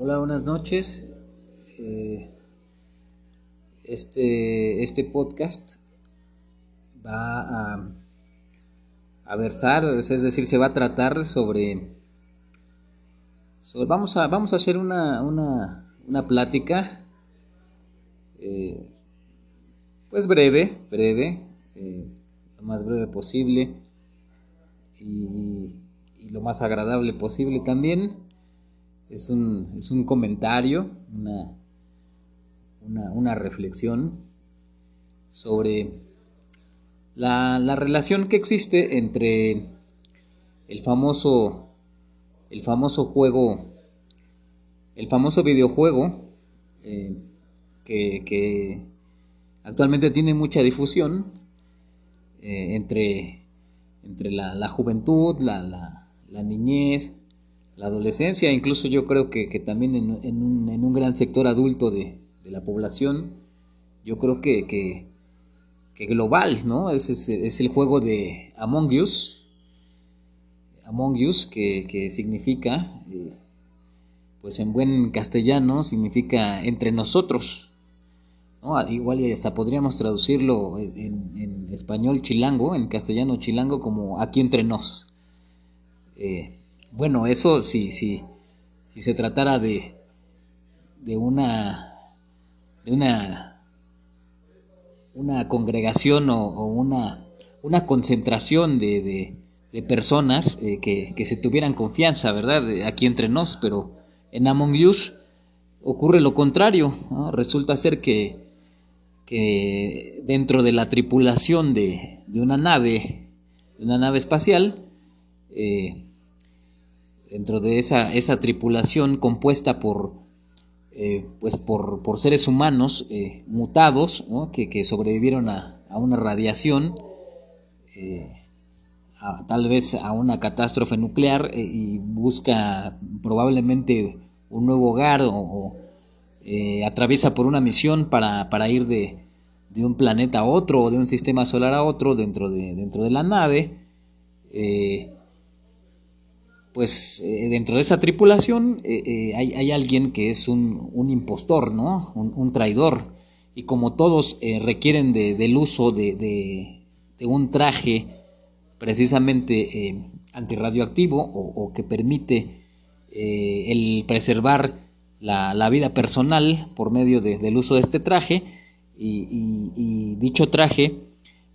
Hola, buenas noches. Eh, este, este podcast va a, versar, es decir, se va a tratar sobre, vamos, a, vamos a hacer una, una, una plática, eh, pues breve, breve, eh, lo más breve posible y lo más agradable posible también es un, es un comentario, una, una, reflexión sobre la, la, relación que existe entre el famoso, el famoso juego, el famoso videojuego eh, que, que, actualmente tiene mucha difusión eh, entre, entre la, la juventud, la, la niñez, la adolescencia, incluso yo creo que, también en, un, en, un, gran sector adulto de, la población, yo creo que, que, global, ¿no? Es, es, el juego de Among Us, Among Us, que, significa, eh, pues en buen castellano, significa entre nosotros. ¿no? Igual hasta podríamos traducirlo en, en, español chilango, en castellano chilango, como aquí entre nos. Eh, bueno, eso sí, sí, si se tratara de, de una, de una, una congregación o, una, una concentración de, de, personas eh, que, que, se tuvieran confianza, ¿verdad? Aquí entre nos, pero en Among Us ocurre lo contrario. Resulta ser que, que dentro de la tripulación de, de una nave, de una nave espacial, eh, dentro de esa, esa tripulación compuesta por, eh, pues por, por, seres humanos eh, mutados que, sobrevivieron a, una radiación, eh, tal vez a una catástrofe nuclear y busca probablemente un nuevo hogar o, atraviesa por una misión para, para ir de, de, un planeta a otro o de un sistema solar a otro dentro de, dentro de la nave pues eh, dentro de esa tripulación eh, eh, hay, alguien que es un, impostor, ¿no? Un, traidor. Y como todos requieren del uso de, un traje precisamente antirradioactivo o, que permite el preservar la, vida personal por medio del uso de este traje, y dicho traje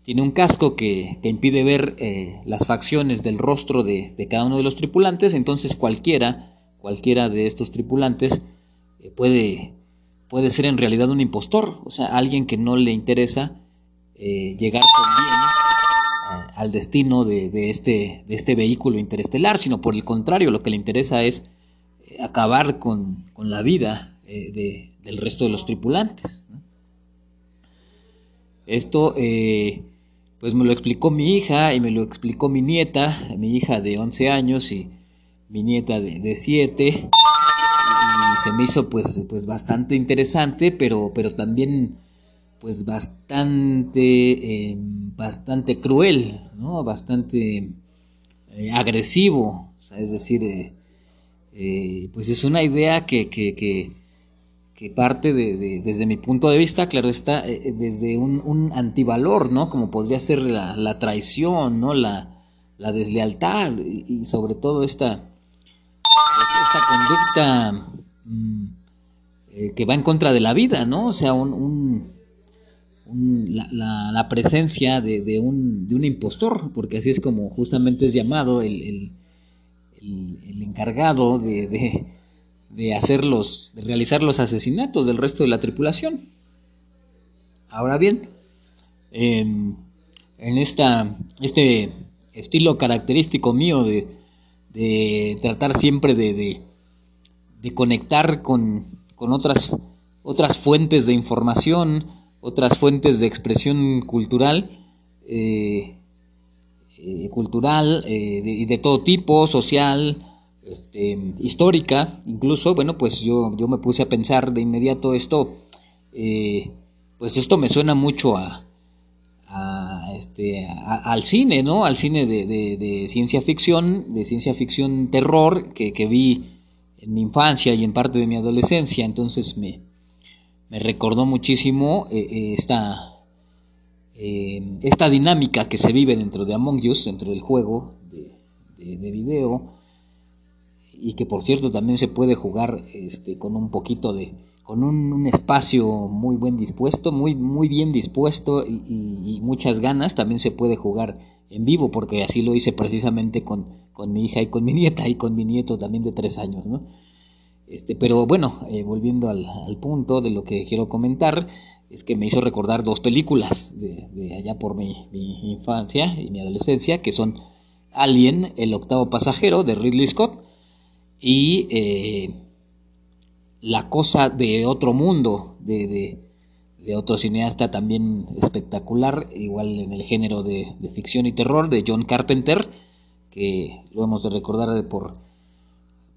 tiene un casco que, impide ver eh, las facciones del rostro de, cada uno de los tripulantes, entonces cualquiera, cualquiera de estos tripulantes eh, puede, puede ser en realidad un impostor, o sea, alguien que no le interesa eh, llegar con bien al destino de, este, de este vehículo interestelar, sino por el contrario, lo que le interesa es acabar con, la vida del resto de los tripulantes. Esto pues me lo explicó mi hija y me lo explicó mi nieta, mi hija de 11 años y mi nieta de, 7. Y se me hizo pues, pues bastante interesante, pero, pero también pues bastante, em, bastante cruel, ¿no? Bastante eh, agresivo, es decir, eh, eh, pues es una idea que, que, que que parte de, desde mi punto de vista, claro está, eh, eh, desde un, antivalor, ¿no? Como podría ser la, traición, ¿no? La, deslealtad y, sobre todo esta, esta conducta mm, eh, que va en contra de la vida, ¿no? O sea, un, la, presencia de, un, de un impostor, porque así es como justamente es llamado el, el encargado de de hacerlos, de realizar los asesinatos del resto de la tripulación. Ahora bien, en, esta, este estilo característico mío de, de tratar siempre de, de, conectar con, con, otras, otras fuentes de información, otras fuentes de expresión cultural, eh, eh, cultural eh, y de todo tipo, social, este, histórica, incluso, bueno, pues yo, yo me puse a pensar de inmediato esto, eh, pues esto me suena mucho a, este, al cine, ¿no? Al cine de, ciencia ficción, de ciencia ficción terror, que, vi en mi infancia y en parte de mi adolescencia, entonces me, me recordó muchísimo esta esta dinámica que se vive dentro de Among Us, dentro del juego de, de, video, y que por cierto también se puede jugar este, con un poquito de, con un, espacio muy buen dispuesto, muy, muy bien dispuesto y, muchas ganas, también se puede jugar en vivo, porque así lo hice precisamente con, con, mi hija y con mi nieta y con mi nieto también de tres años, ¿no? Este, pero bueno, eh, volviendo al, al punto de lo que quiero comentar, es que me hizo recordar dos películas de, allá por mi, infancia y mi adolescencia, que son Alien, el octavo pasajero de Ridley Scott, y eh, La cosa de otro mundo de, otro cineasta también espectacular, igual en el género de, ficción y terror, de John Carpenter, que lo hemos de recordar por,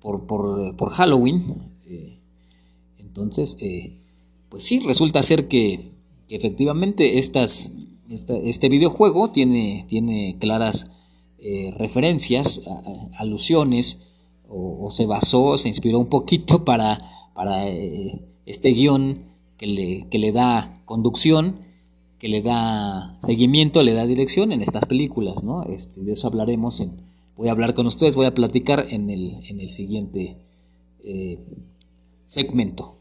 por, Halloween. Eh, entonces, eh, pues sí, resulta ser que, efectivamente estas, este videojuego tiene, tiene claras referencias, alusiones, o, se basó, se inspiró un poquito para, para eh, este guion que le, que le da conducción, que le da seguimiento, le da dirección en estas películas, ¿no? Este, de eso hablaremos, en, voy a hablar con ustedes, voy a platicar en el, en el siguiente eh, segmento.